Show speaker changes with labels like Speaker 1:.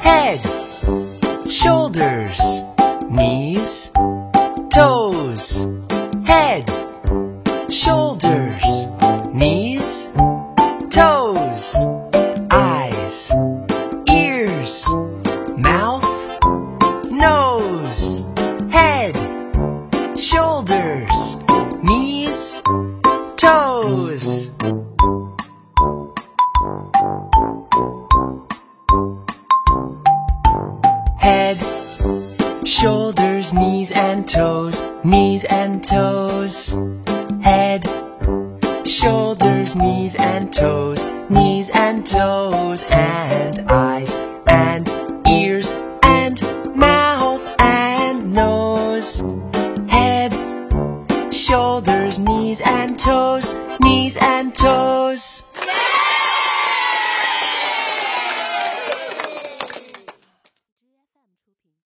Speaker 1: Head, shoulders, knees, toes. Head, shoulders, knees, toes. Eyes, ears, mouth, nose. Head, shoulders, Head, shoulders, knees and toes, knees and toes. Head, shoulders, knees and toes, knees and toes, and eyes and ears and mouth and nose. Shoulders, knees and toes, knees and toes.